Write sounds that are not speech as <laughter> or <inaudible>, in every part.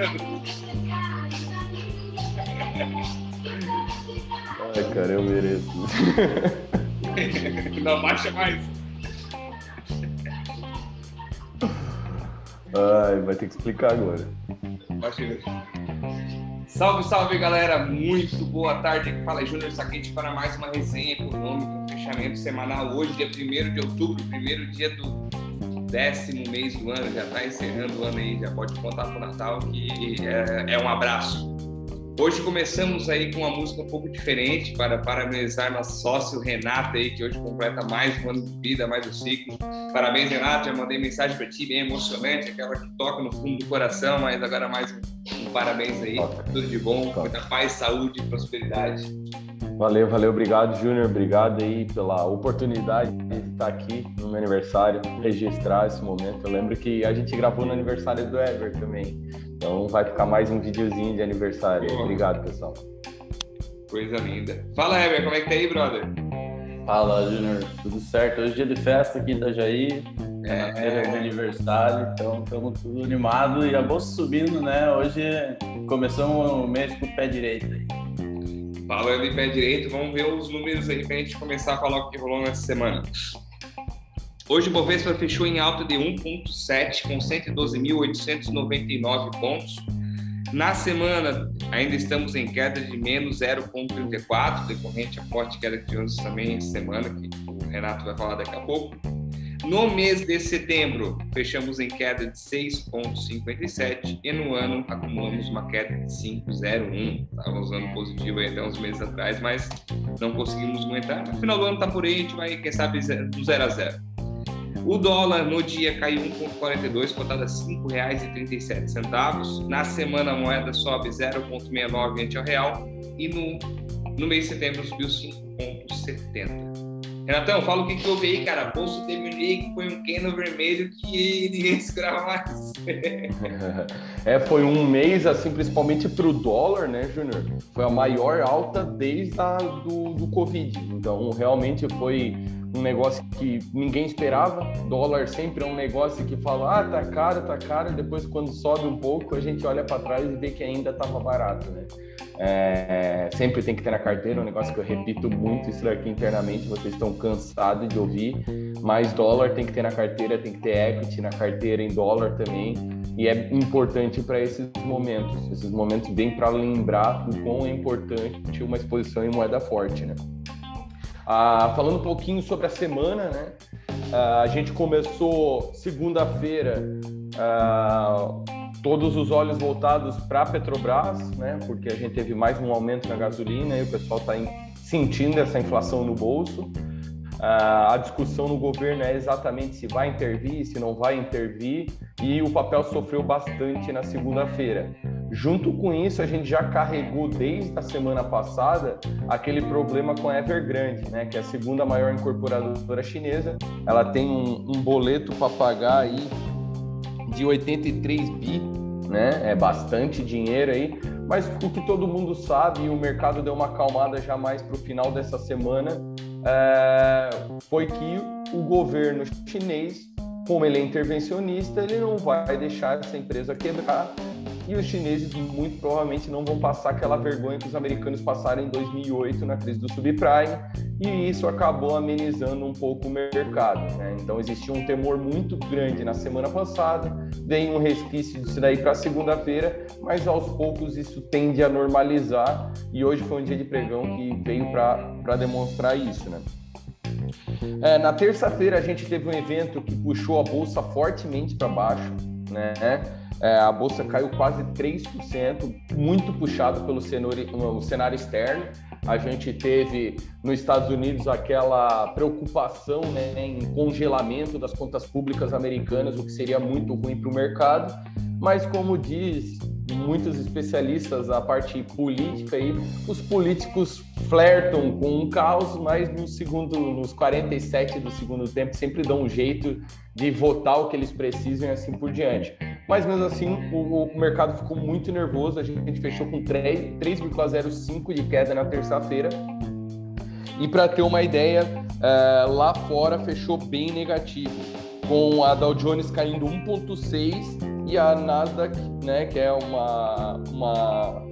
Dançando? Ai, cara, eu mereço. Não baixa mais. Ai, vai ter que explicar agora. Salve, salve galera, muito boa tarde. Aqui fala Júnior Saquete para mais uma resenha econômica, um fechamento semanal. Hoje, dia 1 de outubro, primeiro dia do décimo mês do ano, já está encerrando o ano aí, já pode contar para o Natal que é, é um abraço. Hoje começamos aí com uma música um pouco diferente para parabenizar nosso sócio Renato aí, que hoje completa mais um ano de vida, mais um ciclo. Parabéns, Renato, já mandei mensagem para ti, bem emocionante, aquela que toca no fundo do coração, mas agora mais um, um parabéns aí, tudo de bom, muita paz, saúde e prosperidade. Valeu, valeu, obrigado, Júnior, obrigado aí pela oportunidade de estar aqui no meu aniversário, registrar esse momento. Eu lembro que a gente gravou no aniversário do Ever também. Então vai ficar mais um videozinho de aniversário. Obrigado, pessoal. Coisa linda. Fala, Heber, como é que tá aí, brother? Fala, Júnior. Tudo certo? Hoje é dia de festa aqui em Itajaí. É, é de aniversário, então estamos tudo animado e a bolsa subindo, né? Hoje começamos o mês com o pé direito aí. Falando em pé direito, vamos ver os números aí pra gente começar a falar o que rolou nessa semana. Hoje o Bovespa fechou em alta de 1,7 com 112.899 pontos. Na semana, ainda estamos em queda de menos 0,34, decorrente a forte queda que tivemos também essa semana, que o Renato vai falar daqui a pouco. No mês de setembro, fechamos em queda de 6,57 e no ano acumulamos uma queda de 5,01. Estávamos usando positivo aí até uns meses atrás, mas não conseguimos aguentar. No final do ano está por aí, a gente vai, quem sabe, do 0 a 0. O dólar no dia caiu 1,42, cotado a R$ 5,37. Na semana a moeda sobe 0,69 ante ao real e no, no mês de setembro subiu 5,70. Renatão, fala o que, que houve aí, cara. Bolso dia que foi um Canon vermelho que ninguém <laughs> segurava mais. é, foi um mês, assim, principalmente para o dólar, né, Júnior? Foi a maior alta desde a do, do Covid. Então, realmente foi um negócio que ninguém esperava. Dólar sempre é um negócio que fala, ah, tá caro, tá caro, e depois quando sobe um pouco, a gente olha para trás e vê que ainda estava barato, né? É, sempre tem que ter na carteira, um negócio que eu repito muito isso aqui internamente, vocês estão cansados de ouvir, mas dólar tem que ter na carteira, tem que ter equity na carteira em dólar também, e é importante para esses momentos. Esses momentos vêm para lembrar o quão é importante uma exposição em moeda forte, né? Ah, falando um pouquinho sobre a semana, né? Ah, a gente começou segunda-feira, ah, todos os olhos voltados para a Petrobras, né? Porque a gente teve mais um aumento na gasolina e o pessoal está sentindo essa inflação no bolso. A discussão no governo é exatamente se vai intervir, se não vai intervir, e o papel sofreu bastante na segunda-feira. Junto com isso, a gente já carregou desde a semana passada aquele problema com a Evergrande, né, que é a segunda maior incorporadora chinesa. Ela tem um, um boleto para pagar aí de 83 bi, né? É bastante dinheiro aí. Mas o que todo mundo sabe, o mercado deu uma acalmada já mais para o final dessa semana, é, foi que o governo chinês, como ele é intervencionista, ele não vai deixar essa empresa quebrar e os chineses muito provavelmente não vão passar aquela vergonha que os americanos passaram em 2008 na crise do subprime, e isso acabou amenizando um pouco o mercado. Né? Então existia um temor muito grande na semana passada, veio um resquício disso daí para segunda-feira, mas aos poucos isso tende a normalizar, e hoje foi um dia de pregão que veio para demonstrar isso. Né? É, na terça-feira a gente teve um evento que puxou a bolsa fortemente para baixo, né? É, a bolsa caiu quase 3%, muito puxado pelo cenário, externo. A gente teve nos Estados Unidos aquela preocupação né, em congelamento das contas públicas americanas, o que seria muito ruim para o mercado. Mas, como diz muitos especialistas a parte política aí, os políticos flertam com um caos, mas no segundo, nos 47 do segundo tempo sempre dão um jeito de votar o que eles precisam e assim por diante. Mas mesmo assim, o, o mercado ficou muito nervoso, a gente fechou com 3,05 de queda na terça-feira. E para ter uma ideia, é, lá fora fechou bem negativo, com a Dow Jones caindo 1,6 e a Nasdaq, né, que é uma, uma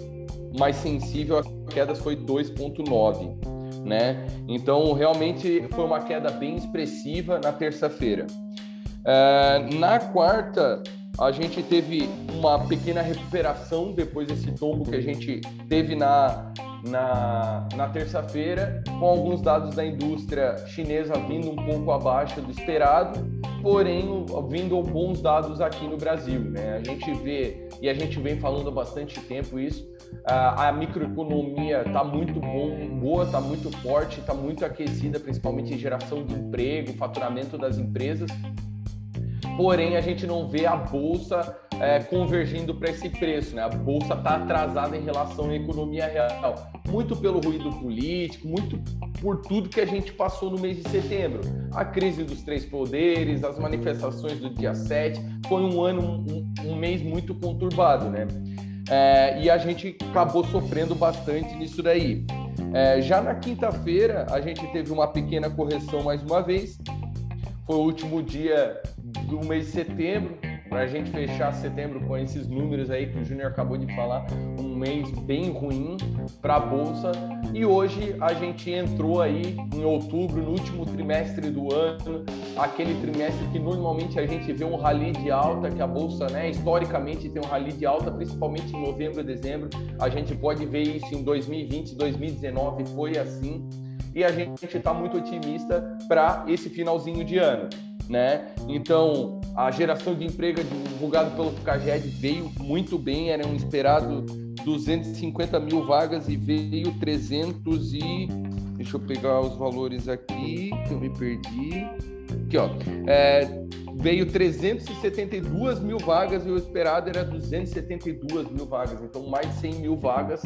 mais sensível a quedas, foi 2,9. Né? Então, realmente foi uma queda bem expressiva na terça-feira. É, na quarta, a gente teve uma pequena recuperação depois desse tombo que a gente teve na, na, na terça-feira, com alguns dados da indústria chinesa vindo um pouco abaixo do esperado, porém vindo bons dados aqui no Brasil. Né? A gente vê, e a gente vem falando há bastante tempo isso, a, microeconomia está muito bom, boa, está muito forte, está muito aquecida, principalmente em geração de emprego, faturamento das empresas, porém a gente não vê a bolsa é, convergindo para esse preço, né? A bolsa está atrasada em relação à economia real, muito pelo ruído político, muito por tudo que a gente passou no mês de setembro. A crise dos três poderes, as manifestações do dia 7, foi um ano, um, um mês muito conturbado, né? É, e a gente acabou sofrendo bastante nisso daí. É, já na quinta-feira, a gente teve uma pequena correção mais uma vez. Foi o último dia do mês de setembro, para a gente fechar setembro com esses números aí que o Júnior acabou de falar, um mês bem ruim para a bolsa. E hoje a gente entrou aí em outubro, no último trimestre do ano, aquele trimestre que normalmente a gente vê um rally de alta, que a bolsa, né, historicamente tem um rally de alta, principalmente em novembro e dezembro. A gente pode ver isso em 2020, 2019 foi assim. E a gente está muito otimista para esse finalzinho de ano né? Então, a geração de emprego divulgada pelo CAGED veio muito bem, eram esperado 250 mil vagas e veio 300 e... Deixa eu pegar os valores aqui, que eu me perdi. Aqui, ó. É, veio 372 mil vagas e o esperado era 272 mil vagas, então mais de 100 mil vagas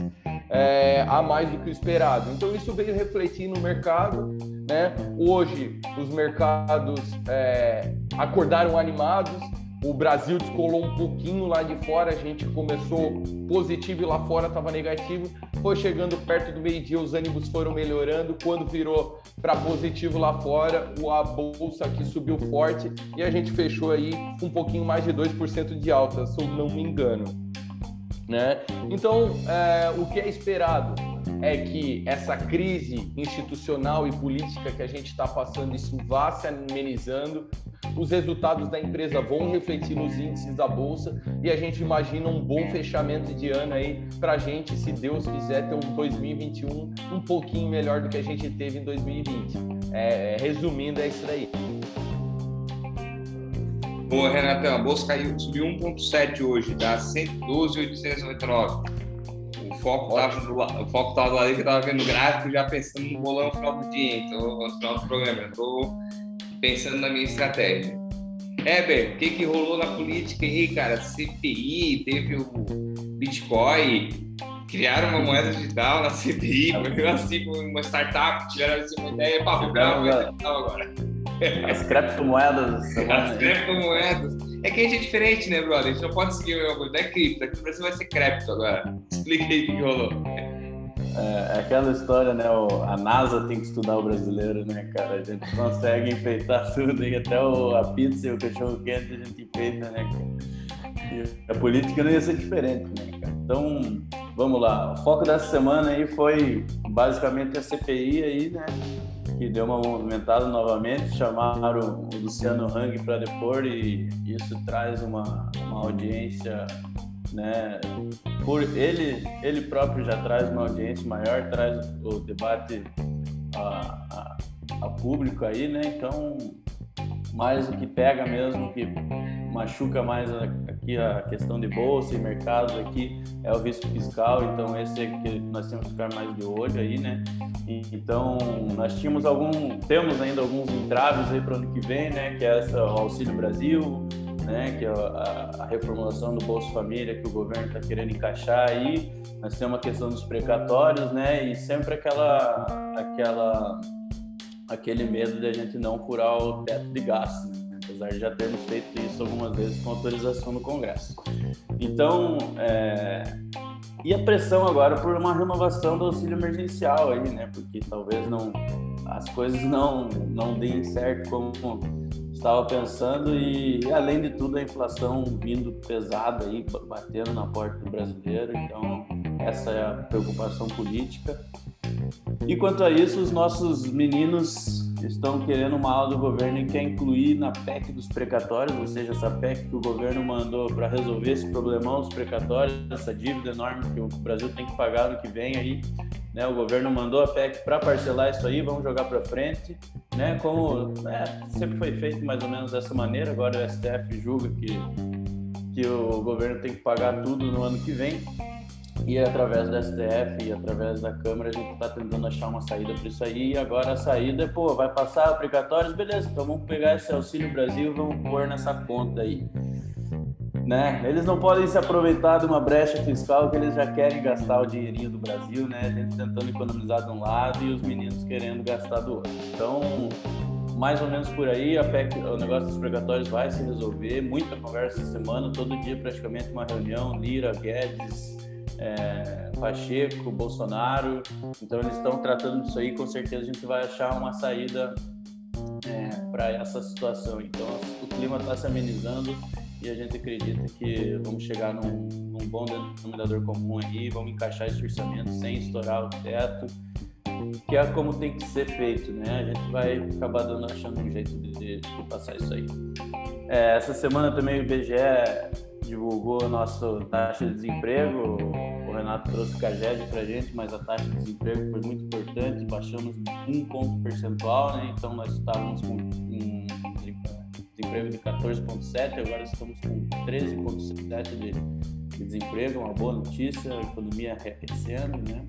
é, a mais do que o esperado. Então isso veio refletir no mercado. Né? Hoje os mercados é, acordaram animados, o Brasil descolou um pouquinho lá de fora, a gente começou positivo e lá fora estava negativo. Foi chegando perto do meio-dia, os ânimos foram melhorando. Quando virou para positivo lá fora, a bolsa aqui subiu forte e a gente fechou aí um pouquinho mais de 2% de alta, se eu não me engano. Né? Então, é, o que é esperado é que essa crise institucional e política que a gente está passando, isso vá se amenizando, os resultados da empresa vão refletir nos índices da bolsa e a gente imagina um bom fechamento de ano aí para a gente, se Deus quiser, ter um 2021 um pouquinho melhor do que a gente teve em 2020. É, resumindo, é isso daí. Boa, Renatão. A bolsa caiu, subiu 1,7 hoje, dá 112,899. O foco estava lado que eu estava vendo o gráfico, já pensando no bolão no final do dia, então, no final do programa. Estou pensando na minha estratégia. Heber, o que, que rolou na política aí, cara? CPI, teve o Bitcoin, criaram uma moeda digital na CPI, <laughs> foi assim, uma startup, tiveram uma ideia, pá, vou criar uma moeda digital agora. As criptomoedas. <laughs> As criptomoedas. É que a gente é diferente, né, brother? A gente não pode seguir o coisa. Não é cripto, aqui no Brasil vai ser cripto agora. Explica aí o que rolou. É, é aquela história, né? O, a NASA tem que estudar o brasileiro, né, cara? A gente consegue enfeitar tudo e até o, a pizza e o cachorro quente a gente enfeita, né, E a política não ia ser diferente, né, cara? Então, vamos lá. O foco dessa semana aí foi basicamente a CPI aí, né? que deu uma movimentada novamente, chamaram o Luciano Hang para depor e isso traz uma, uma audiência, né? Por ele, ele próprio já traz uma audiência maior, traz o debate a, a, a público aí, né? Então, mais o que pega mesmo, que machuca mais aqui a questão de bolsa e mercados aqui é o risco fiscal, então esse é que nós temos que ficar mais de olho aí, né? Então, nós tínhamos algum, temos ainda alguns entraves aí para o ano que vem, né? Que é essa, o Auxílio Brasil, né? Que é a, a reformulação do Bolsa Família que o governo está querendo encaixar aí. Nós temos a questão dos precatórios, né? E sempre aquela, aquela, aquele medo de a gente não furar o teto de gastos. Né? apesar de já termos feito isso algumas vezes com autorização do Congresso. Então, é, E a pressão agora por uma renovação do auxílio emergencial aí, né? Porque talvez não as coisas não não deem certo como estava pensando e, além de tudo a inflação vindo pesada aí, batendo na porta do brasileiro, então essa é a preocupação política. E quanto a isso, os nossos meninos estão querendo uma aula do governo e quer incluir na PEC dos precatórios, ou seja, essa PEC que o governo mandou para resolver esse problemão dos precatórios, essa dívida enorme que o Brasil tem que pagar no que vem aí. Né, o governo mandou a PEC para parcelar isso aí, vamos jogar para frente, né? Como né, sempre foi feito mais ou menos dessa maneira. Agora o STF julga que que o governo tem que pagar tudo no ano que vem e através do STF e através da Câmara a gente está tentando achar uma saída para isso aí. E agora a saída é, pô, vai passar obrigatórios, beleza, então vamos pegar esse Auxílio Brasil e vamos pôr nessa conta aí. Né? Eles não podem se aproveitar de uma brecha fiscal que eles já querem gastar o dinheirinho do Brasil, né? A gente tentando economizar de um lado e os meninos querendo gastar do outro. Então, mais ou menos por aí, PEC, o negócio dos pregatórios vai se resolver. Muita conversa essa semana, todo dia praticamente uma reunião, Lira, Guedes, é, Pacheco, Bolsonaro. Então eles estão tratando disso aí. Com certeza a gente vai achar uma saída é, para essa situação. Então o clima está se amenizando e a gente acredita que vamos chegar num, num bom denominador comum aí, vamos encaixar esse orçamento sem estourar o teto, que é como tem que ser feito, né? A gente vai acabar dando, achando um jeito de, de passar isso aí. É, essa semana também o IBGE divulgou a nossa taxa de desemprego. O Renato trouxe o CAGED para a gente, mas a taxa de desemprego foi muito importante. Baixamos um ponto percentual, né? Então nós estávamos com desemprego de 14,7, agora estamos com 13,7 de, de desemprego, uma boa notícia, a economia reaquecendo, né?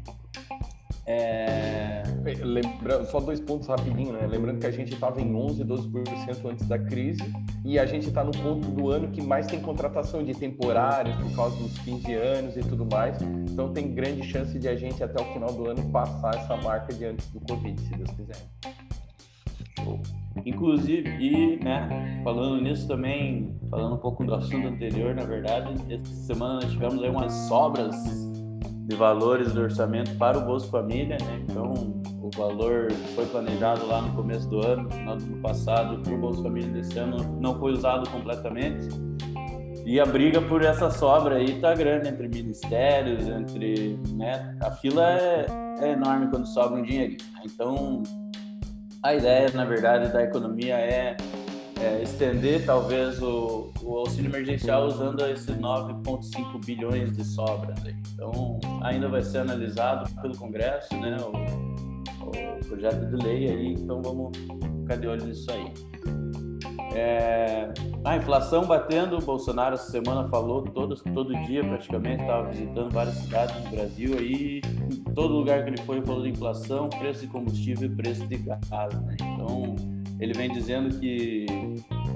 É... Lembrando, só dois pontos rapidinho, né? Lembrando que a gente estava em 11, 12% antes da crise e a gente está no ponto do ano que mais tem contratação de temporários por causa dos fins de anos e tudo mais. Então tem grande chance de a gente até o final do ano passar essa marca de antes do Covid, se Deus quiser. Inclusive, e né, falando nisso também, falando um pouco do assunto anterior, na verdade, essa semana nós tivemos aí umas sobras de valores do orçamento para o Bolsa Família, né? Então, o valor foi planejado lá no começo do ano, no final do ano passado, para o Bolsa Família desse ano não foi usado completamente. E a briga por essa sobra aí tá grande entre ministérios, entre, né? A fila é, é enorme quando sobra um dinheiro. Então, a ideia, na verdade, da economia é é, estender talvez o, o, auxílio emergencial usando esses 9,5 bilhões de sobras. Então, ainda vai ser analisado pelo Congresso, né, o, o, projeto de lei aí, então vamos ficar de olho nisso aí. É, a inflação batendo, o Bolsonaro essa semana falou todo, todo dia praticamente, estava visitando várias cidades do Brasil aí, em todo lugar que ele foi falou de inflação, preço de combustível e preço de gás, né? Então, ele vem dizendo que,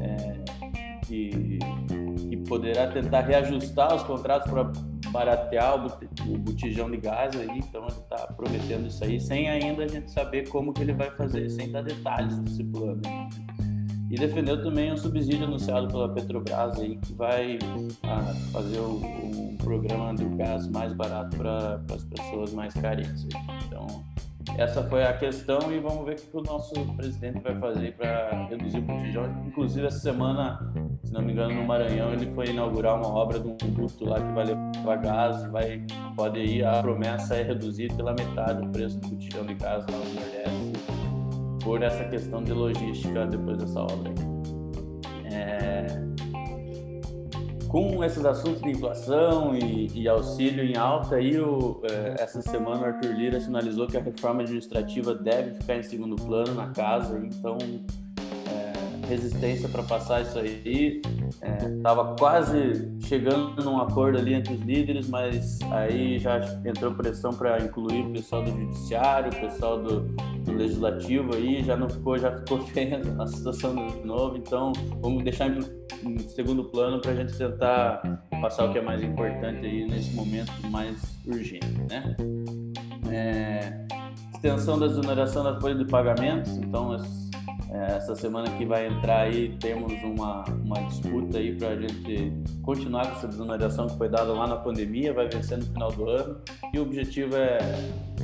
é, que, que, poderá tentar reajustar os contratos para baratear o botijão de gás aí, então ele está prometendo isso aí, sem ainda a gente saber como que ele vai fazer, sem dar detalhes desse plano. E defendeu também um subsídio anunciado pela Petrobras aí, que vai ah, fazer o, um programa do gás mais barato para as pessoas mais carentes. Então, essa foi a questão e vamos ver o que o nosso presidente vai fazer para reduzir o botijão. Inclusive, essa semana, se não me engano, no Maranhão, ele foi inaugurar uma obra de um duto lá que vai levar gás, vai, pode ir, a promessa é reduzir pela metade o preço do botijão de gás lá no Nordeste, por essa questão de logística depois dessa obra. É, com esses assuntos de inflação e, e auxílio em alta, aí o, é, essa semana o Arthur Lira sinalizou que a reforma administrativa deve ficar em segundo plano na casa, então resistência para passar isso aí. Estava é, quase chegando num acordo ali entre os líderes, mas aí já entrou pressão para incluir o pessoal do judiciário, o pessoal do, do legislativo aí, já não ficou, já ficou <laughs> feia a situação de novo, então vamos deixar em em segundo plano para a gente tentar passar o que é mais importante aí nesse momento mais urgente, né? É, extensão da exoneração da folha de pagamentos, então essa semana que vai entrar aí temos uma, uma disputa aí para a gente continuar com essa desoneração que foi dada lá na pandemia, vai vencer no final do ano e o objetivo é,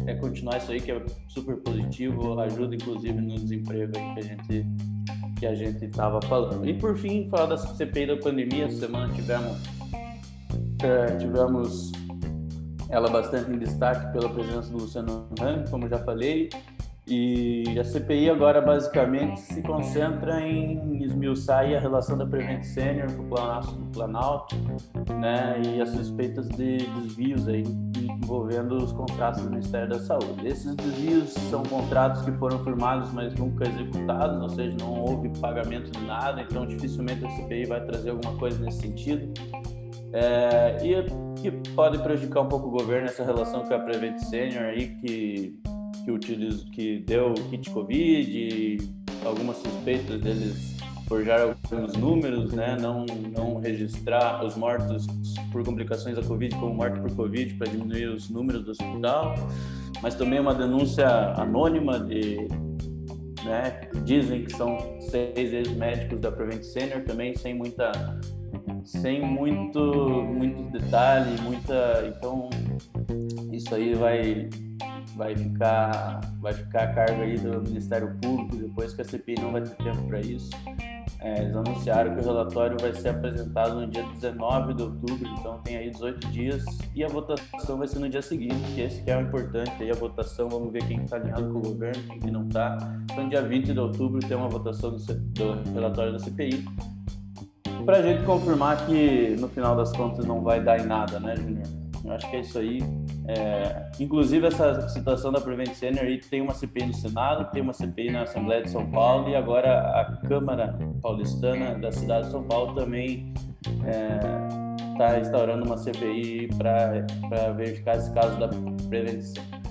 é continuar isso aí que é super positivo, ajuda inclusive no desemprego aí que a gente que a gente estava falando. E por fim, falar da CPI da pandemia, essa semana tivemos é, tivemos ela bastante em destaque pela presença do Luciano Hang, como já falei, e a CPI agora basicamente se concentra em esmiuçar a relação da Prevent Senior com o Planalto, né, e as suspeitas de desvios aí envolvendo os contratos do Ministério da Saúde. Esses desvios são contratos que foram firmados, mas nunca executados, ou seja, não houve pagamento de nada, então dificilmente a CPI vai trazer alguma coisa nesse sentido. É, e que pode prejudicar um pouco o governo essa relação com a Prevent Senior aí, que que, utilizo, que deu kit Covid, algumas suspeitas deles forjar alguns números, né? não, não registrar os mortos por complicações da Covid como morte por Covid para diminuir os números do hospital, mas também uma denúncia anônima de, né? dizem que são seis ex-médicos da Prevent Senior também sem muita sem muito muito detalhe, muita então isso aí vai vai ficar, vai ficar a cargo aí do Ministério Público, depois que a CPI não vai ter tempo para isso. É, eles anunciaram que o relatório vai ser apresentado no dia 19 de outubro, então tem aí 18 dias, e a votação vai ser no dia seguinte, que esse que é o importante, aí a votação, vamos ver quem está alinhado com o governo, quem que não está. Então, dia 20 de outubro tem uma votação do, do relatório da CPI, para a gente confirmar que no final das contas não vai dar em nada, né, Júnior? Eu acho que é isso aí. É, inclusive, essa situação da Prevent Senior aí tem uma CPI no Senado, tem uma CPI na Assembleia de São Paulo e agora a Câmara Paulistana da cidade de São Paulo também está é, instaurando uma CPI para verificar esse caso da Prevent Senior.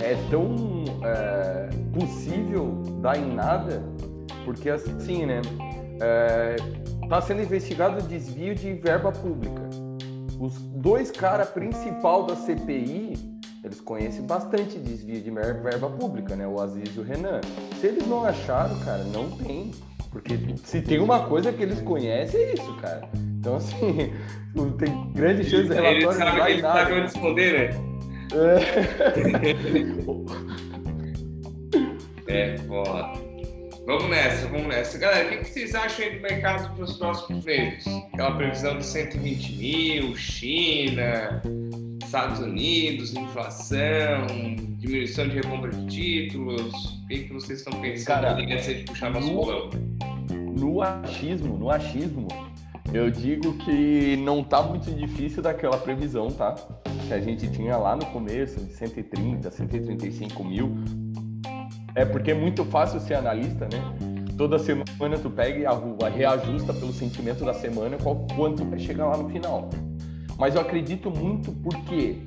É, é tão é, possível dar em nada, porque assim, né? Está é, sendo investigado desvio de verba pública os dois caras principal da CPI, eles conhecem bastante desvio de verba pública, né? O Aziz e o Renan. Se eles não acharam, cara, não tem. Porque se tem uma coisa que eles conhecem, é isso, cara. Então, assim, <laughs> tem grande chance de relatório eles sabem, Eles sabem onde esconder, né? É, <laughs> é foda. Vamos nessa, vamos nessa. Galera, o que, vocês acham aí do mercado para os próximos meses? Aquela previsão de 120 mil, China, Estados Unidos, inflação, diminuição de recompra de títulos. O que, que vocês estão pensando Cara, antes de puxar nosso bolão? No achismo, no achismo, eu digo que não tá muito difícil daquela previsão, tá? Que a gente tinha lá no começo, de 130, 135 mil é porque é muito fácil ser analista, né? Toda semana tu pega e arrua, reajusta pelo sentimento da semana qual, quanto vai chegar lá no final. Mas eu acredito muito porque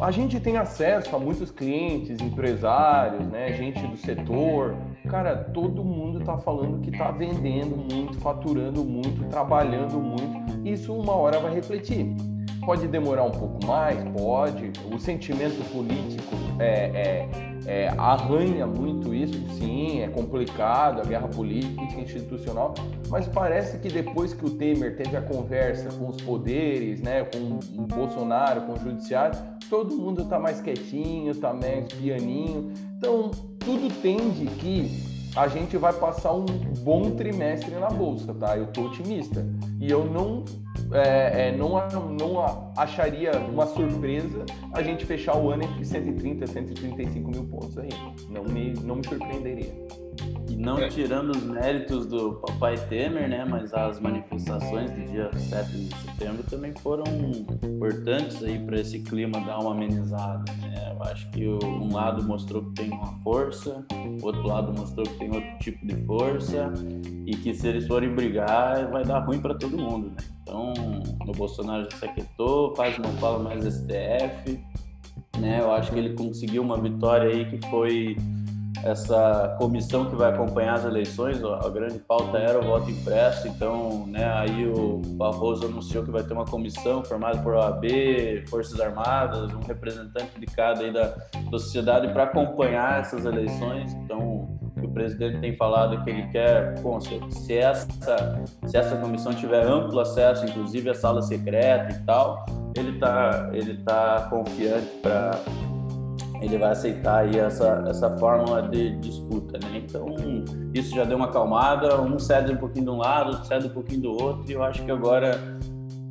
a gente tem acesso a muitos clientes, empresários, né, gente do setor. Cara, todo mundo está falando que está vendendo muito, faturando muito, trabalhando muito. Isso uma hora vai refletir. Pode demorar um pouco mais, pode. O sentimento político é, é, é, arranha muito isso, sim, é complicado, a guerra política, institucional, mas parece que depois que o Temer teve a conversa com os poderes, né, com o Bolsonaro, com o judiciário, todo mundo está mais quietinho, está mais pianinho. Então, tudo tende que a gente vai passar um bom trimestre na bolsa, tá? Eu tô otimista. E eu não, é, é, não, não acharia uma surpresa a gente fechar o ano entre 130 e 135 mil pontos aí. Não me, não me surpreenderia. E não é. tirando os méritos do papai Temer, né? Mas as manifestações do dia 7 de setembro também foram importantes aí para esse clima dar uma amenizada, né? Eu acho que um lado mostrou que tem uma força, o outro lado mostrou que tem outro tipo de força e que se eles forem brigar vai dar ruim para todo mundo, né? Então, o Bolsonaro já se aquietou, quase não fala mais STF, né? Eu acho que ele conseguiu uma vitória aí que foi essa comissão que vai acompanhar as eleições, a grande pauta era o voto impresso, então, né, aí o Barroso anunciou que vai ter uma comissão formada por OAB, Forças Armadas, um representante de cada aí da, da sociedade para acompanhar essas eleições, então presidente tem falado que ele quer, bom, se, se, essa, se essa comissão tiver amplo acesso, inclusive a sala secreta e tal, ele está ele tá confiante para ele vai aceitar aí essa, essa fórmula de disputa, né? Então, isso já deu uma acalmada, um cede um pouquinho de um lado, outro cede um pouquinho do outro, e eu acho que agora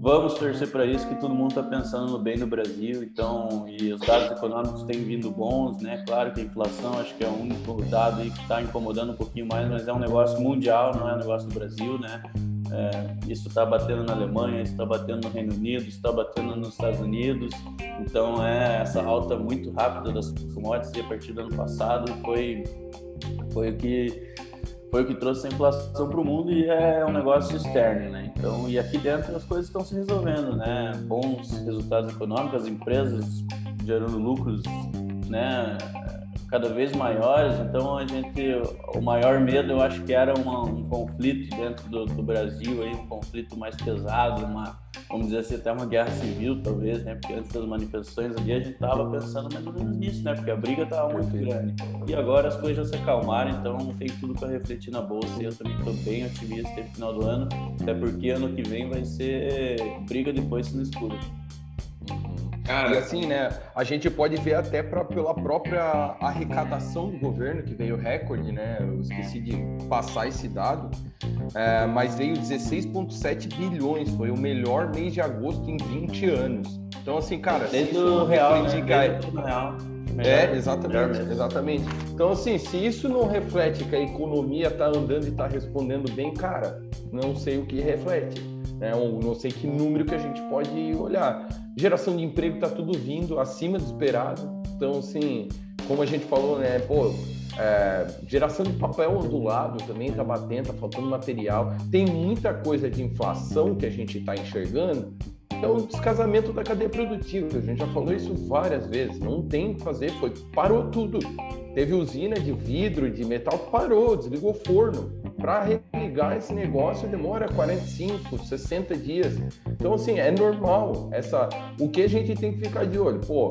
vamos torcer para isso, que todo mundo está pensando no bem no Brasil, então, e os dados econômicos têm vindo bons, né? Claro que a inflação acho que é o único dado aí que está incomodando um pouquinho mais, mas é um negócio mundial, não é um negócio do Brasil, né? É, isso está batendo na Alemanha, isso está batendo no Reino Unido, está batendo nos Estados Unidos. Então é essa alta muito rápida das commodities a partir do ano passado foi foi o que foi o que trouxe a inflação para o mundo e é um negócio externo, né? Então e aqui dentro as coisas estão se resolvendo, né? Bons resultados econômicos, as empresas gerando lucros, né? Cada vez maiores, então a gente, o maior medo eu acho que era uma, um conflito dentro do, do, Brasil, aí, um conflito mais pesado, uma, vamos dizer assim, até uma guerra civil talvez, né, porque antes das manifestações ali a gente estava pensando mais ou menos nisso, né, porque a briga estava muito grande, e agora as coisas já se acalmaram, então tem tudo para refletir na bolsa e eu também estou bem otimista no final do ano, até porque ano que vem vai ser briga depois no escuro. Cara, e assim, né, a gente pode ver até pra, pela própria arrecadação do governo, que veio recorde, né? Eu esqueci de passar esse dado, é, mas veio 16,7 bilhões, foi o melhor mês de agosto em 20 anos. Então, assim, cara, desde se o real, né? Desde real. É, exatamente, exatamente. Então, assim, se isso não reflete que a economia está andando e está respondendo bem, cara, não sei o que reflete. Né? não sei que número que a gente pode olhar. Geração de emprego está tudo vindo acima do esperado. Então, assim, como a gente falou, né? Pô, é, geração de papel ondulado também está batendo, está faltando material. Tem muita coisa de inflação que a gente está enxergando. É o descasamento da cadeia produtiva. A gente já falou isso várias vezes. Não tem o que fazer, foi parou tudo. Teve usina de vidro, de metal, parou, desligou o forno. Para religar esse negócio demora 45, 60 dias. Então, assim, é normal. Essa, o que a gente tem que ficar de olho? Pô,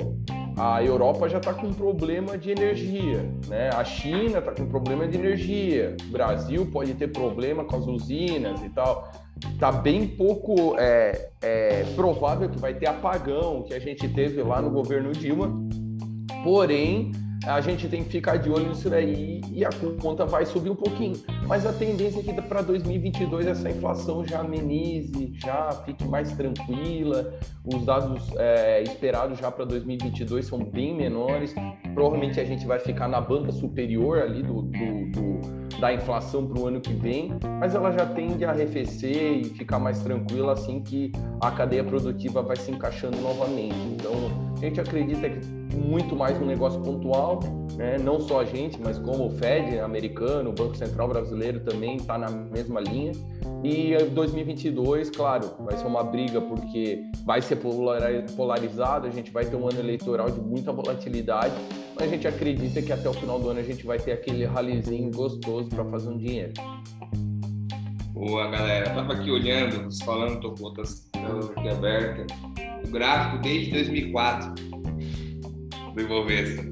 a Europa já está com problema de energia, né? A China está com problema de energia. O Brasil pode ter problema com as usinas e tal. Tá bem pouco é, é, provável que vai ter apagão que a gente teve lá no governo Dilma. Porém, a gente tem que ficar de olho nisso daí e a conta vai subir um pouquinho. Mas a tendência é que para 2022 essa inflação já amenize, já fique mais tranquila. Os dados é, esperados já para 2022 são bem menores. Provavelmente a gente vai ficar na banda superior ali do, do, do da inflação para o ano que vem, mas ela já tende a arrefecer e ficar mais tranquila assim que a cadeia produtiva vai se encaixando novamente. Então, a gente acredita que muito mais um negócio pontual, né? não só a gente, mas como o Fed americano, o Banco Central brasileiro também está na mesma linha. E 2022, claro, vai ser uma briga porque vai ser polarizado, a gente vai ter um ano eleitoral de muita volatilidade, mas a gente acredita que até o final do ano a gente vai ter aquele ralizinho gostoso para fazer um dinheiro. Boa, galera. tava aqui olhando, falando, tô com outras aqui aberta. O gráfico desde 2004 do Ibovespa.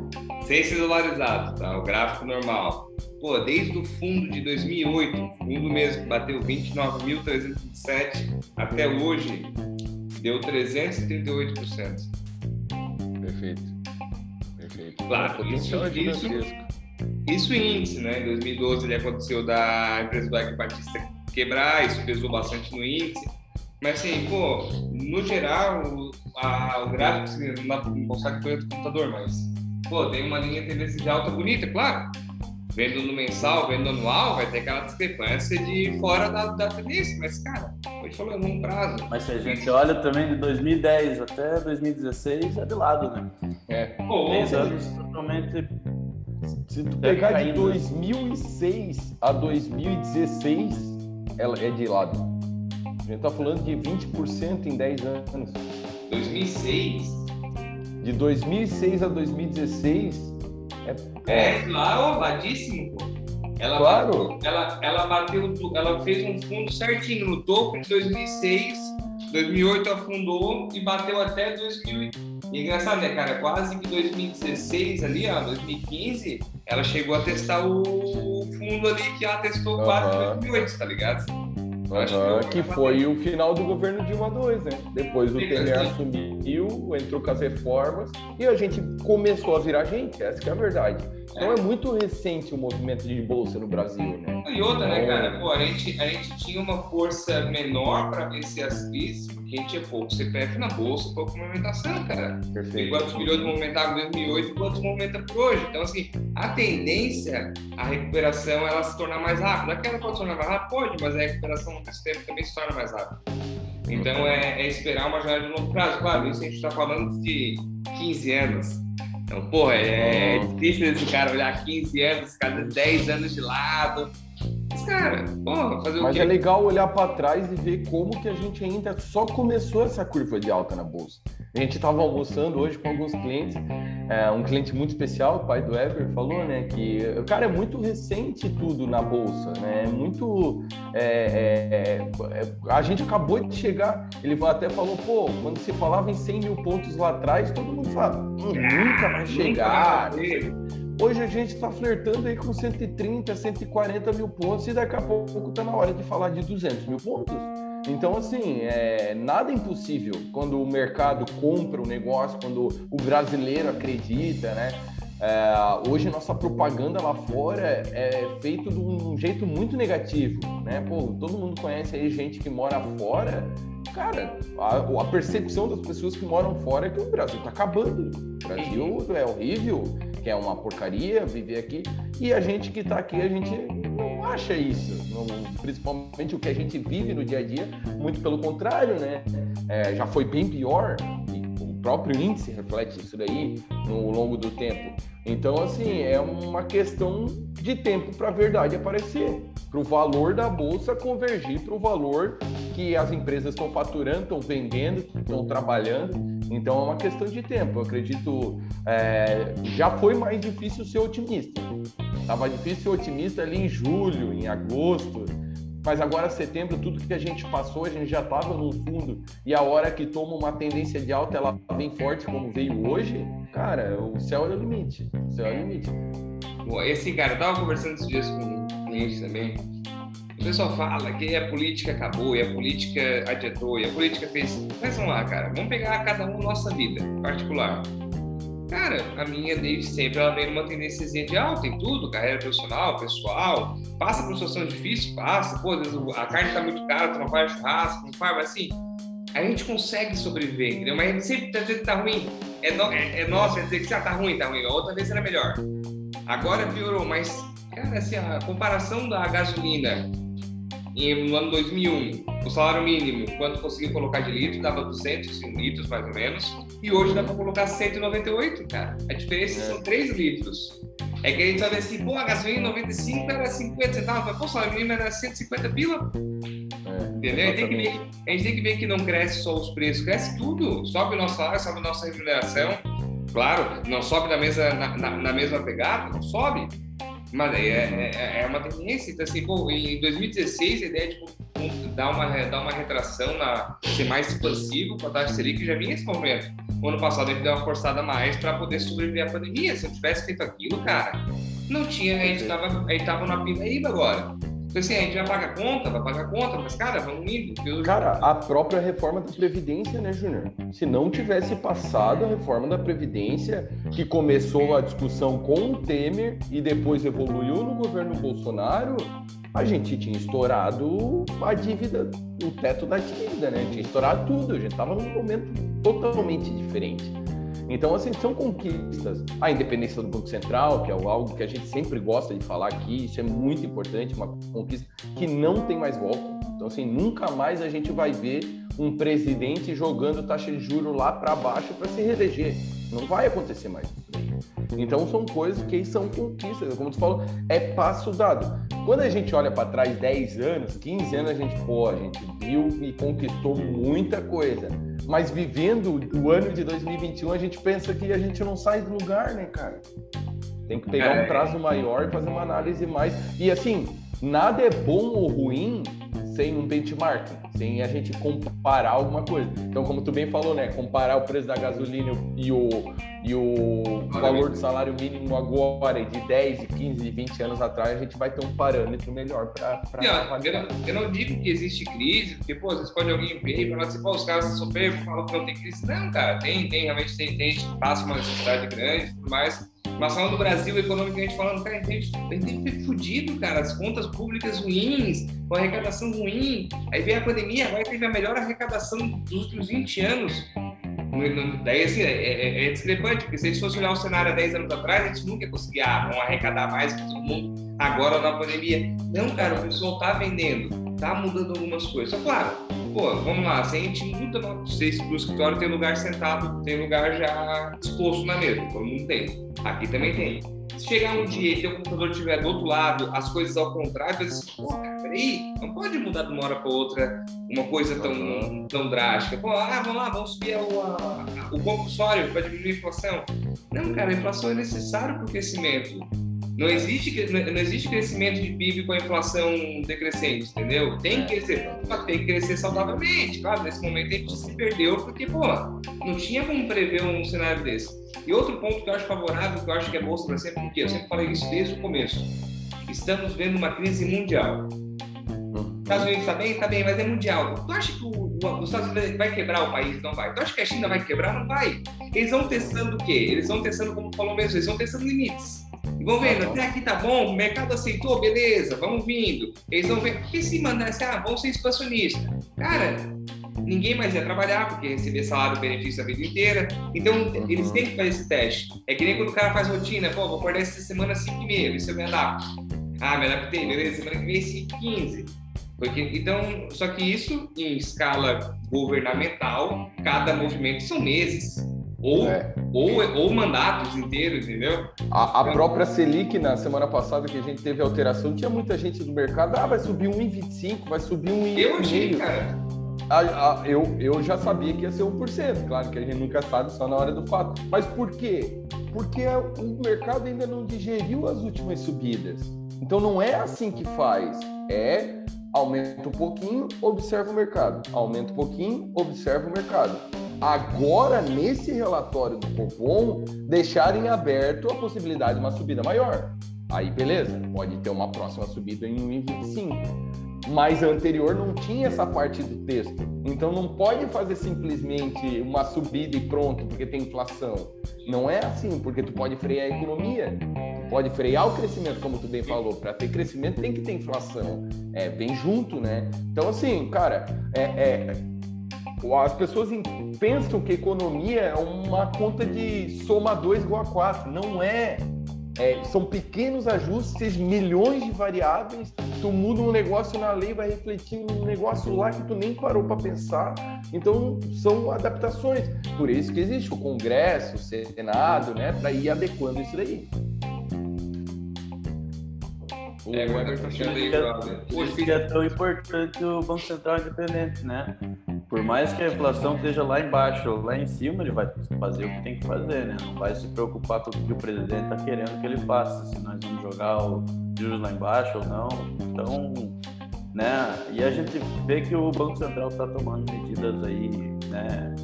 Sem ser dolarizado, tá? O gráfico normal. Pô, desde o fundo de 2008, fundo mesmo que bateu 29.327 até hoje, deu 338%. Perfeito. Perfeito. Claro, isso, isso, isso índice, né? Em 2012 ele aconteceu da empresa do Ike Batista quebrar, isso pesou bastante no índice. Mas assim, pô, no geral, a, o gráfico, não dá pra mostrar que foi do computador, mas, pô, tem uma linha tendência de alta bonita, claro. Vendo no mensal, vendo no anual, vai ter aquela discrepância de fora da, da tendência, mas, cara, foi falando num prazo. Mas se a gente olha também de 2010 até 2016, é de lado, né? É. Pô, 10 anos totalmente. Se tu pegar de 2006 a 2016, ela é de lado. A gente tá falando de 20% em 10 anos. 2006. De 2006 a 2016 é. É, claro, vadíssimo, pô. Ela claro. Bateu, ela, ela bateu, ela fez um fundo certinho no topo de 2006 2008 afundou e bateu até 2000. E engraçado, né, cara? Quase que 2016 ali, ó, 2015, ela chegou a testar o fundo ali que ela testou uhum. quase em 2008, tá ligado? Uhum, que foi o final do governo Dilma II, né? Depois o Temer assumiu, entrou com as reformas e a gente começou a virar gente, essa é a verdade. Então é muito recente o movimento de bolsa no Brasil, né? E outra, né, então, cara? Pô, a gente, a gente tinha uma força menor para vencer as crises, porque a gente tinha pouco CPF na bolsa, pouco movimentação, cara. Perfeito. Quantos milhões movimentavam em 2008 e quantos movimenta por hoje. Então, assim, a tendência, a recuperação, ela se tornar mais rápida. Aquela pode se tornar mais rápida? Pode, mas a recuperação do sistema também se torna mais rápida. Então, é, é esperar uma jornada de longo prazo. Claro, isso a gente está falando de 15 anos então, porra, é, difícil esse cara olhar 15 anos, cada 10 anos de lado. Mas, cara, porra, fazer Mas o quê? é legal olhar para trás e ver como que a gente ainda só começou essa curva de alta na bolsa. A gente estava almoçando hoje com alguns clientes, é, um cliente muito especial, o pai do Ever, falou, né, que, cara, é muito recente tudo na bolsa, né, é muito, é, é, é, a gente acabou de chegar, ele até falou, pô, quando se falava em 100 mil pontos lá atrás, todo mundo fala, hum, nunca vai chegar, Hoje a gente está flertando aí com 130, 140 mil pontos e daqui a pouco está na hora de falar de 200 mil pontos. Então, assim, é, nada é impossível quando o mercado compra o negócio, quando o brasileiro acredita, né? É, hoje nossa propaganda lá fora é feita de um jeito muito negativo, né? Pô, todo mundo conhece aí gente que mora fora. Cara, a, a percepção das pessoas que moram fora é que o Brasil tá acabando. O Brasil é horrível, que é uma porcaria viver aqui. E a gente que tá aqui, a gente não acha isso. Principalmente o que a gente vive no dia a dia, muito pelo contrário, né? É, já foi bem pior. o próprio índice reflete isso daí no longo do tempo. Então, assim, é uma questão de tempo para a verdade aparecer, para o valor da bolsa convergir para o valor que as empresas estão faturando, estão vendendo, estão trabalhando. Então, é uma questão de tempo. Eu acredito, é, já foi mais difícil ser otimista. Tava difícil ser otimista ali em julho, em agosto, mas agora setembro, tudo que a gente passou, a gente já estava no fundo e a hora que toma uma tendência de alta, ela vem forte como veio hoje, cara, o céu é o limite. O céu é o limite. Bom, e assim, cara, eu tava conversando esses dias com um cliente também. O pessoal fala que a política acabou, e a política adiantou, e a política fez. Mas vamos lá, cara, vamos pegar cada um nossa vida particular. Cara, a minha desde sempre ela vem numa tendência de alta em tudo, carreira profissional, pessoal. Passa por situação difícil, passa. Pô, às a carne tá muito cara, tu não faz churrasco, não faz, mas assim, a gente consegue sobreviver, entendeu? Mas sempre tá dizendo que tá ruim. É, no, é, é nosso, é dizer que ah, tá ruim, tá ruim. A outra vez era melhor. Agora piorou, mas, cara, assim, a comparação da gasolina no ano 2001, o salário mínimo, quando conseguiu colocar de litro, dava 200 litros, mais ou menos, e hoje dá para colocar 198, cara. A diferença é. são 3 litros. É que a gente sabe assim, pô, a gasolina em 95 era 50 centavos, pô, o salário mínimo era 150 pila. É, Entendeu? A gente, ver, a gente, tem que ver, que não cresce só os preços, cresce tudo. Sobe o nosso salário, sobe a nossa remuneração. Claro, não sobe na, mesa, na, na, na mesma pegada, não sobe mas é, é, é, uma tendência. Então, assim, pô, em 2016, a ideia de dar uma, dar uma retração, na, ser mais expansivo com a taxa Selic já vinha esse movimento. O ano passado a gente deu uma forçada a mais para poder sobreviver à pandemia. Se eu tivesse feito aquilo, cara, não tinha, a gente estava a gente tava na pindaíba agora. Então, assim, a gente vai pagar conta, vai pagar conta, mas, cara, vamos indo. Eu... Cara, a própria reforma da Previdência, né, Júnior? Se não tivesse passado a reforma da Previdência, que começou a discussão com o Temer e depois evoluiu no governo Bolsonaro, a gente tinha estourado a dívida, o teto da dívida, né? Tinha estourado tudo, a gente estava num momento totalmente diferente. Então, assim, são conquistas. A independência do Banco Central, que é algo que a gente sempre gosta de falar aqui, isso é muito importante, uma conquista que não tem mais volta. Então, assim, nunca mais a gente vai ver um presidente jogando taxa de juro lá para baixo para se reeleger. Não vai acontecer mais Então, são coisas que são conquistas. Como tu falou, é passo dado. Quando a gente olha para trás 10 anos, 15 anos, a gente, pô, a gente viu e conquistou muita coisa mas vivendo o ano de 2021, a gente pensa que a gente não sai do lugar, né, cara? Tem que pegar um é. prazo maior e fazer uma análise mais. E assim, nada é bom ou ruim sem um benchmark, sem a gente comparar alguma coisa. Então, como tu bem falou, né? Comparar o preço da gasolina e o, e o valor do salário mínimo agora, de 10, 15, 20 anos atrás, a gente vai ter um parâmetro melhor para avaliar. Eu, eu, não digo que existe crise, porque, pô, às vezes pode alguém ver e falar assim, pô, os caras sofreram, falam que não tem crise. Não, cara, tem, tem, realmente tem, tem gente que passa uma necessidade grande mais mas falando do Brasil, economicamente falando, cara, a gente, a gente foi fudido, cara. As contas públicas ruins, com arrecadação ruim. Aí veio a pandemia, agora teve a melhor arrecadação dos últimos 20 anos. Daí, assim, é, é, é, discrepante, porque se a gente fosse olhar o cenário há 10 anos atrás, a gente nunca ia conseguir ah, arrecadar mais que todo mundo agora na pandemia. Não, cara, o pessoal tá vendendo, tá mudando algumas coisas. Só claro, pô, vamos lá, se a gente muda no, se o escritório tem lugar sentado, tem lugar já exposto na mesa, todo mundo tem. Aqui também tem. Se chegar um dia e teu computador estiver do outro lado, as coisas ao contrário, você assim, pô, cara, peraí, não pode mudar de uma hora para outra uma coisa tão, tão drástica. Pô, ah, vamos lá, vamos subir o, a, o compulsório para diminuir a inflação. Não, cara, a inflação é necessária para o crescimento. Não existe, não existe crescimento de PIB com a inflação decrescente, entendeu? Tem que crescer, tem que crescer saudavelmente. Claro, nesse momento a gente se perdeu porque, pô, não tinha como prever um cenário desse. E outro ponto que eu acho favorável, que eu acho que é bolsa para sempre, porque eu sempre falei isso desde o começo. Estamos vendo uma crise mundial. Estados Unidos está bem? Está bem, mas é mundial. Tu acha que o, os Estados Unidos vai quebrar o país? Não vai. Tu acha que a China vai quebrar? Não vai. Eles vão testando o quê? Eles vão testando, como falou mesmo, eles vão testando limites. E vão vendo, até aqui tá bom, o mercado aceitou, beleza, vamos vindo. Eles vão ver, e se mandasse, ah, vamos ser expansionistas. Cara, ninguém mais ia trabalhar, porque receber salário benefício a vida inteira. Então, uhum. eles têm que fazer esse teste. É que nem quando o cara faz rotina, pô, vou acordar essa semana 5 e meia, ver se eu me adapto. Ah, me adaptei, beleza, semana que vem 5 15. Porque, então, só que isso em escala governamental, cada movimento são meses ou, é. ou, ou mandatos inteiros, entendeu? A, a, própria Selic, na semana passada que a gente teve alteração, tinha muita gente do mercado, ah, vai subir 1,25, vai subir 1,5. Eu achei, cara. A, a, eu, eu já sabia que ia ser 1%, claro que a gente nunca sabe só na hora do fato. Mas por quê? Porque o mercado ainda não digeriu as últimas subidas. Então não é assim que faz. É aumenta um pouquinho, observa o mercado. Aumenta um pouquinho, observa o mercado agora nesse relatório do Copom deixarem aberto a possibilidade de uma subida maior. Aí beleza, pode ter uma próxima subida em 1,25. Mas a anterior não tinha essa parte do texto. Então não pode fazer simplesmente uma subida e pronto, porque tem inflação. Não é assim, porque tu pode frear a economia. Pode frear o crescimento, como tu bem falou. Para ter crescimento tem que ter inflação. É, vem junto, né? Então, assim, cara, é, é as pessoas pensam que economia é uma conta de soma 2 igual a 4. Não é. é. São pequenos ajustes, milhões de variáveis. Tu muda um negócio na lei, vai refletir um negócio lá que tu nem parou para pensar. Então, são adaptações. Por isso que existe o Congresso, o Senado, né? Para ir adequando isso daí. O é, Everton Por isso que é tão importante o Banco Central independente, né? Por mais que a inflação esteja lá embaixo ou lá em cima, ele vai fazer o que tem que fazer, né? Não vai se preocupar com o que o presidente está querendo que ele faça, se nós vamos jogar o juros lá embaixo ou não. Então, né? E a gente vê que o Banco Central está tomando medidas aí, né?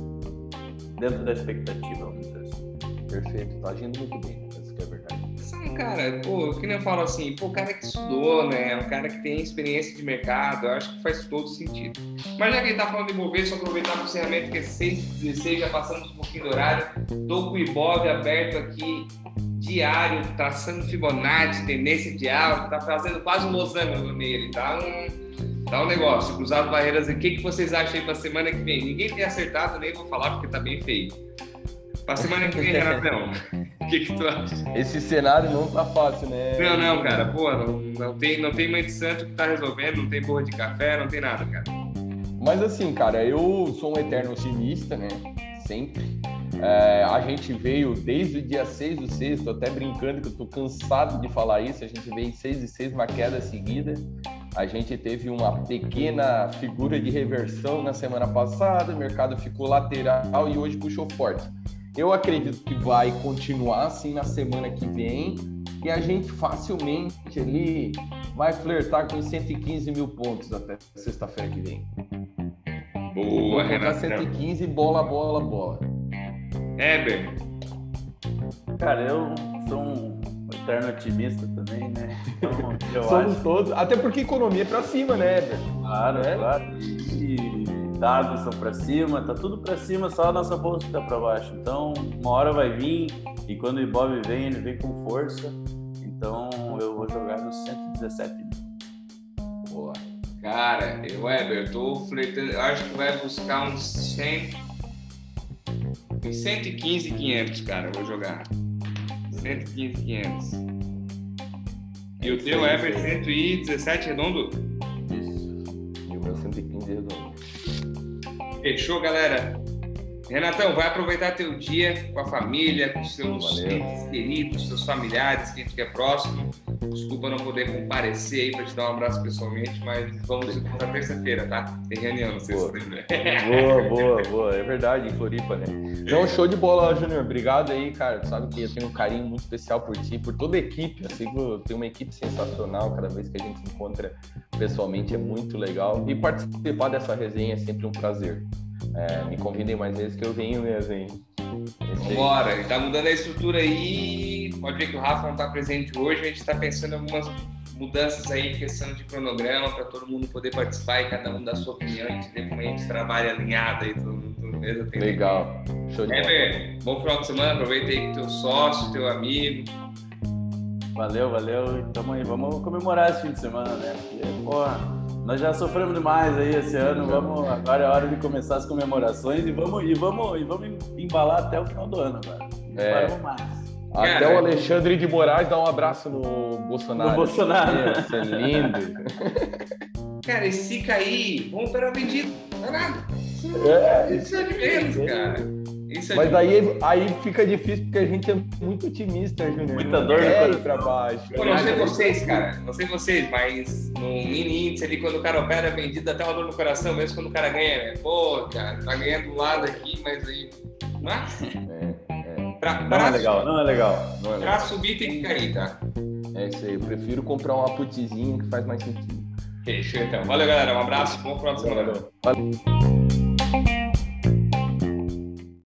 Dentro da expectativa, vamos dizer assim. Perfeito, está agindo muito bem que é verdade. Cara, pô, que nem eu falo assim, pô, o cara que estudou, né? O cara que tem experiência de mercado, eu acho que faz todo sentido. Mas já que ele tá falando de mover, só aproveitar o encerramento que é 6h16, já passamos um pouquinho do horário. Tô com o Ibov aberto aqui diário, traçando Fibonacci, tendência de alta, tá fazendo quase um losango nele, tá um, tá um negócio. Cruzado barreiras, o que, que vocês acham aí pra semana que vem? Ninguém tem acertado, nem vou falar porque tá bem feio. Pra semana que vem, Renatão, <laughs> que, que tu acha? Esse cenário não tá fácil, né? Não, não, cara. Pô, não, não, tem, não tem mãe de santo que tá resolvendo, não tem porra de café, não tem nada, cara. Mas assim, cara, eu sou um eterno otimista, né? Sempre. É, a gente veio desde o dia 6 do 6, tô até brincando que eu tô cansado de falar isso, a gente veio 6 e 6 uma queda seguida. A gente teve uma pequena figura de reversão na semana passada, o mercado ficou lateral e hoje puxou forte. Eu acredito que vai continuar assim na semana que vem e a gente facilmente ali vai flertar com 115 mil pontos até sexta-feira que vem. Boa, Renato. 115, bola, bola, bola. Heber. Cara, eu sou um eterno otimista também, né? <laughs> Então, eu Somos acho... todos. Até porque economia é pra cima, né, Heber? Claro, né? claro. E dados são pra cima, tá tudo pra cima, só a nossa bolsa que tá pra baixo. Então, uma hora vai vir, e quando o Ibob vem, ele vem com força. Então, eu vou jogar nos 117 mil. Boa. Cara, eu, Weber, eu tô flertando. Eu acho que vai buscar uns 100. Uns 115, 500, cara, eu vou jogar. 115, 500. E o teu, Weber, 117 redondo? Isso. E o meu 115 redondo. Fechou, galera? Renatão, vai aproveitar teu dia com a família, com seus Valeu. queridos, seus familiares, quem estiver próximo. Desculpa não poder comparecer aí para te dar um abraço pessoalmente, mas vamos se encontrar terça-feira, tá? Tem reunião, não sei se Boa. você lembra. Boa, boa, boa. É verdade, em Floripa, né? Então, show de bola, Júnior. Obrigado aí, cara. Tu sabe que eu tenho um carinho muito especial por ti, por toda a equipe. Eu eu tenho uma equipe sensacional. Cada vez que a gente se encontra pessoalmente é muito legal. E participar dessa resenha é sempre um prazer. É, me convidem mais vezes que eu venho mesmo, hein? Vambora, ele tá mudando a estrutura aí. Pode ver que o Rafa não tá presente hoje, a gente tá pensando em algumas mudanças aí, questão de cronograma, para todo mundo poder participar e cada um dar sua opinião, a gente ver como a gente trabalha alinhado aí, todo mundo mesmo. tem- Legal. Show de bola. Heber, bom final de semana, aproveita aí com teu sócio, teu amigo. Valeu, valeu. E tamo aí. Vamos comemorar esse fim de semana, né? Porque, porra, nós já sofremos demais aí esse ano. Vamos, agora é hora de começar as comemorações e vamos, e vamos, e vamos embalar até o final do ano, agora. Não É. paramos mais. Até Cara, o Alexandre de Moraes dá um abraço no Bolsonaro. No Bolsonaro. Meu, Isso é lindo. <laughs> Cara, e se cair, vamos operar vendido. Não é nada. É, Isso é de menos, cara. Isso é Mas aí, aí fica difícil porque a gente é muito otimista, Júnior. Muita dor no pra baixo. Pô, não sei vocês, cara. Não sei vocês, mas no mini índice ali, quando o cara opera é vendido, dá até uma dor no coração, mesmo quando o cara ganha, né? Pô, cara, tá ganhando do lado aqui, mas aí. Mas, É, é, pra, Não pra, é legal, não é legal. não é, pra legal. subir tem que cair, tá? é isso aí. Eu prefiro comprar um aputizinho que faz mais sentido. Fechou então. Valeu, galera. Um abraço. Bom final de semana. Valeu.